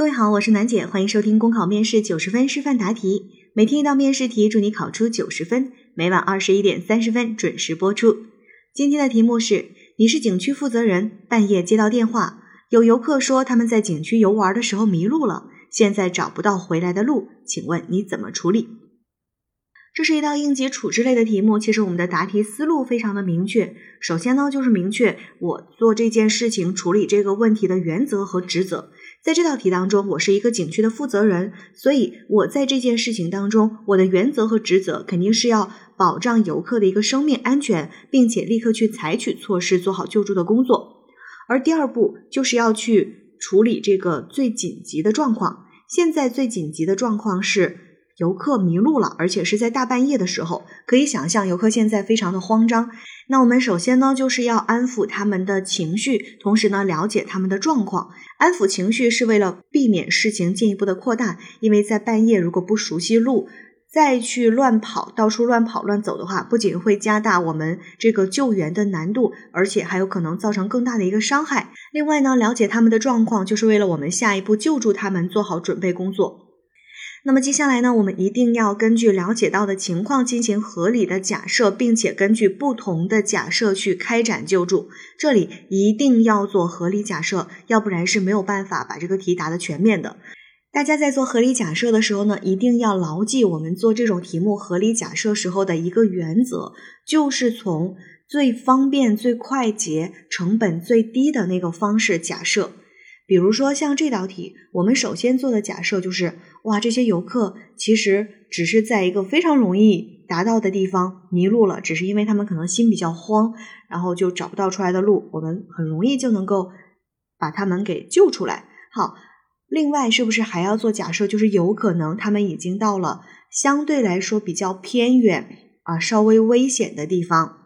各位好，我是楠姐，欢迎收听公考面试九十分示范答题，每天一道面试题，祝你考出九十分。每晚二十一点三十分准时播出。今天的题目是：你是景区负责人，半夜接到电话，有游客说他们在景区游玩的时候迷路了，现在找不到回来的路，请问你怎么处理？这是一道应急处置类的题目，其实我们的答题思路非常的明确。首先呢，就是明确我做这件事情、处理这个问题的原则和职责。在这道题当中，我是一个景区的负责人，所以我在这件事情当中，我的原则和职责肯定是要保障游客的一个生命安全，并且立刻去采取措施，做好救助的工作。而第二步就是要去处理这个最紧急的状况。现在最紧急的状况是。游客迷路了，而且是在大半夜的时候，可以想象游客现在非常的慌张。那我们首先呢，就是要安抚他们的情绪，同时呢，了解他们的状况。安抚情绪是为了避免事情进一步的扩大，因为在半夜如果不熟悉路，再去乱跑，到处乱跑乱走的话，不仅会加大我们这个救援的难度，而且还有可能造成更大的一个伤害。另外呢，了解他们的状况，就是为了我们下一步救助他们做好准备工作。那么接下来呢，我们一定要根据了解到的情况进行合理的假设，并且根据不同的假设去开展救助。这里一定要做合理假设，要不然是没有办法把这个题答得全面的。大家在做合理假设的时候呢，一定要牢记我们做这种题目合理假设时候的一个原则，就是从最方便、最快捷、成本最低的那个方式假设。比如说像这道题，我们首先做的假设就是，哇，这些游客其实只是在一个非常容易达到的地方迷路了，只是因为他们可能心比较慌，然后就找不到出来的路，我们很容易就能够把他们给救出来。好，另外是不是还要做假设，就是有可能他们已经到了相对来说比较偏远啊，稍微危险的地方，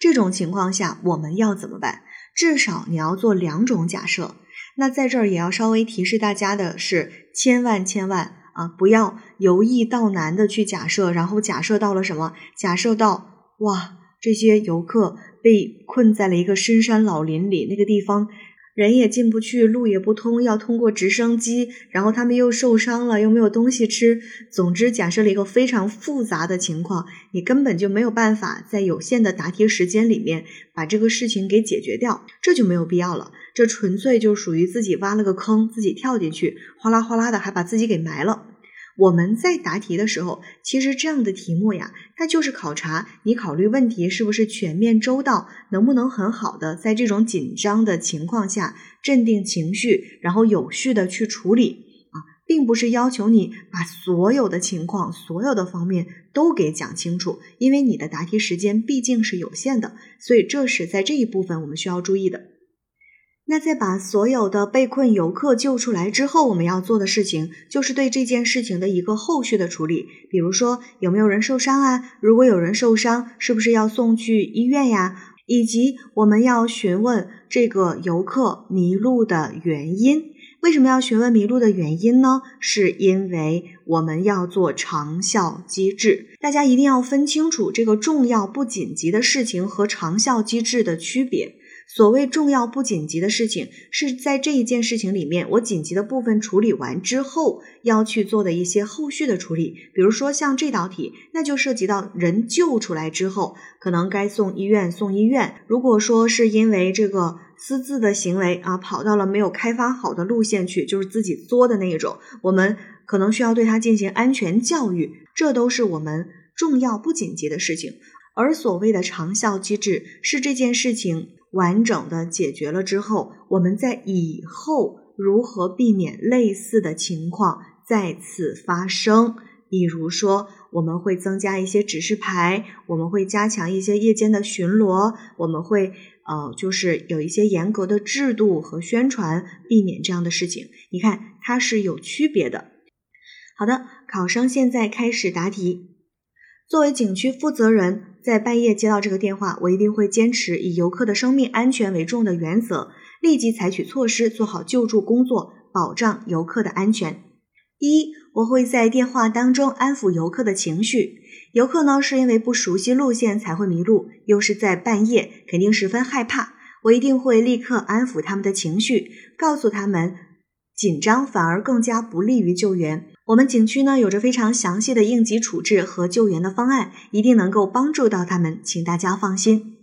这种情况下我们要怎么办？至少你要做两种假设。那在这儿也要稍微提示大家的是，千万千万啊，不要由易到难的去假设，然后假设到了什么？假设到哇，这些游客被困在了一个深山老林里，那个地方。人也进不去，路也不通，要通过直升机，然后他们又受伤了，又没有东西吃。总之，假设了一个非常复杂的情况，你根本就没有办法在有限的答题时间里面把这个事情给解决掉，这就没有必要了。这纯粹就属于自己挖了个坑，自己跳进去，哗啦哗啦的还把自己给埋了。我们在答题的时候，其实这样的题目呀，它就是考察你考虑问题是不是全面周到，能不能很好的在这种紧张的情况下镇定情绪，然后有序的去处理啊，并不是要求你把所有的情况、所有的方面都给讲清楚，因为你的答题时间毕竟是有限的，所以这是在这一部分我们需要注意的。那在把所有的被困游客救出来之后，我们要做的事情就是对这件事情的一个后续的处理。比如说，有没有人受伤啊？如果有人受伤，是不是要送去医院呀？以及我们要询问这个游客迷路的原因。为什么要询问迷路的原因呢？是因为我们要做长效机制。大家一定要分清楚这个重要不紧急的事情和长效机制的区别。所谓重要不紧急的事情，是在这一件事情里面，我紧急的部分处理完之后要去做的一些后续的处理。比如说像这道题，那就涉及到人救出来之后，可能该送医院送医院。如果说是因为这个私自的行为啊，跑到了没有开发好的路线去，就是自己作的那一种，我们可能需要对他进行安全教育。这都是我们重要不紧急的事情。而所谓的长效机制，是这件事情。完整的解决了之后，我们在以后如何避免类似的情况再次发生？比如说，我们会增加一些指示牌，我们会加强一些夜间的巡逻，我们会呃，就是有一些严格的制度和宣传，避免这样的事情。你看，它是有区别的。好的，考生现在开始答题。作为景区负责人。在半夜接到这个电话，我一定会坚持以游客的生命安全为重的原则，立即采取措施，做好救助工作，保障游客的安全。第一，我会在电话当中安抚游客的情绪。游客呢是因为不熟悉路线才会迷路，又是在半夜，肯定十分害怕。我一定会立刻安抚他们的情绪，告诉他们。紧张反而更加不利于救援。我们景区呢有着非常详细的应急处置和救援的方案，一定能够帮助到他们，请大家放心。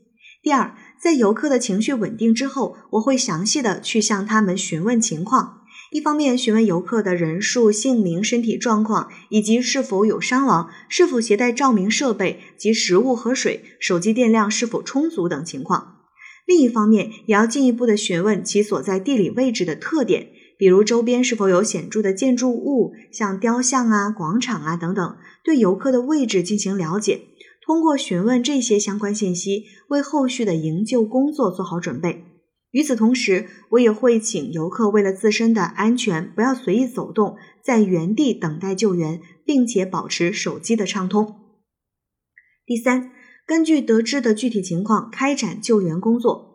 第二，在游客的情绪稳定之后，我会详细的去向他们询问情况，一方面询问游客的人数、姓名、身体状况，以及是否有伤亡、是否携带照明设备及食物和水、手机电量是否充足等情况；另一方面，也要进一步的询问其所在地理位置的特点。比如周边是否有显著的建筑物，像雕像啊、广场啊等等，对游客的位置进行了解。通过询问这些相关信息，为后续的营救工作做好准备。与此同时，我也会请游客为了自身的安全，不要随意走动，在原地等待救援，并且保持手机的畅通。第三，根据得知的具体情况开展救援工作。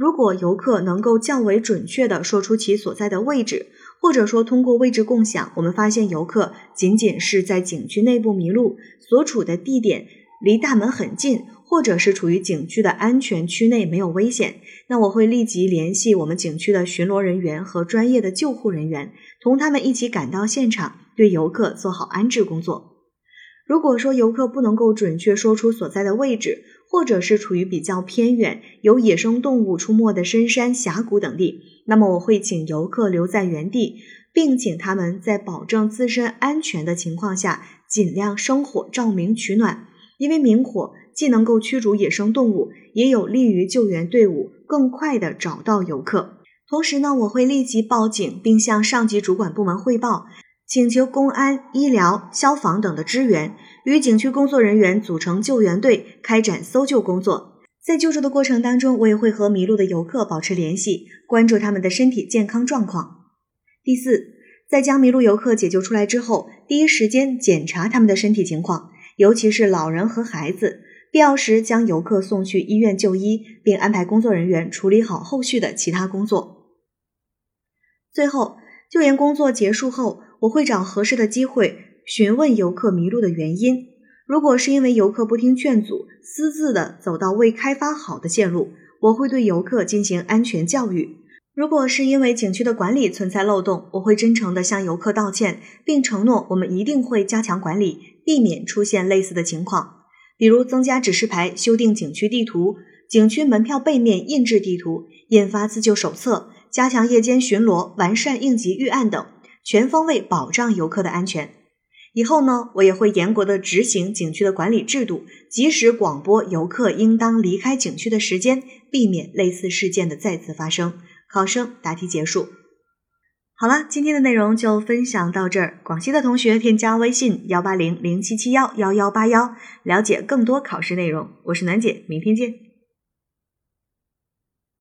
如果游客能够较为准确地说出其所在的位置，或者说通过位置共享，我们发现游客仅仅是在景区内部迷路，所处的地点离大门很近，或者是处于景区的安全区内没有危险，那我会立即联系我们景区的巡逻人员和专业的救护人员，同他们一起赶到现场，对游客做好安置工作。如果说游客不能够准确说出所在的位置，或者是处于比较偏远、有野生动物出没的深山峡谷等地，那么我会请游客留在原地，并请他们在保证自身安全的情况下，尽量生火照明取暖，因为明火既能够驱逐野生动物，也有利于救援队伍更快地找到游客。同时呢，我会立即报警，并向上级主管部门汇报。请求公安、医疗、消防等的支援，与景区工作人员组成救援队，开展搜救工作。在救助的过程当中，我也会和迷路的游客保持联系，关注他们的身体健康状况。第四，在将迷路游客解救出来之后，第一时间检查他们的身体情况，尤其是老人和孩子，必要时将游客送去医院就医，并安排工作人员处理好后续的其他工作。最后，救援工作结束后。我会找合适的机会询问游客迷路的原因。如果是因为游客不听劝阻，私自的走到未开发好的线路，我会对游客进行安全教育。如果是因为景区的管理存在漏洞，我会真诚的向游客道歉，并承诺我们一定会加强管理，避免出现类似的情况。比如增加指示牌、修订景区地图、景区门票背面印制地图、印发自救手册、加强夜间巡逻、完善应急预案等。全方位保障游客的安全。以后呢，我也会严格的执行景区的管理制度，及时广播游客应当离开景区的时间，避免类似事件的再次发生。考生答题结束。好了，今天的内容就分享到这儿。广西的同学添加微信幺八零零七七幺幺幺八幺，了解更多考试内容。我是楠姐，明天见。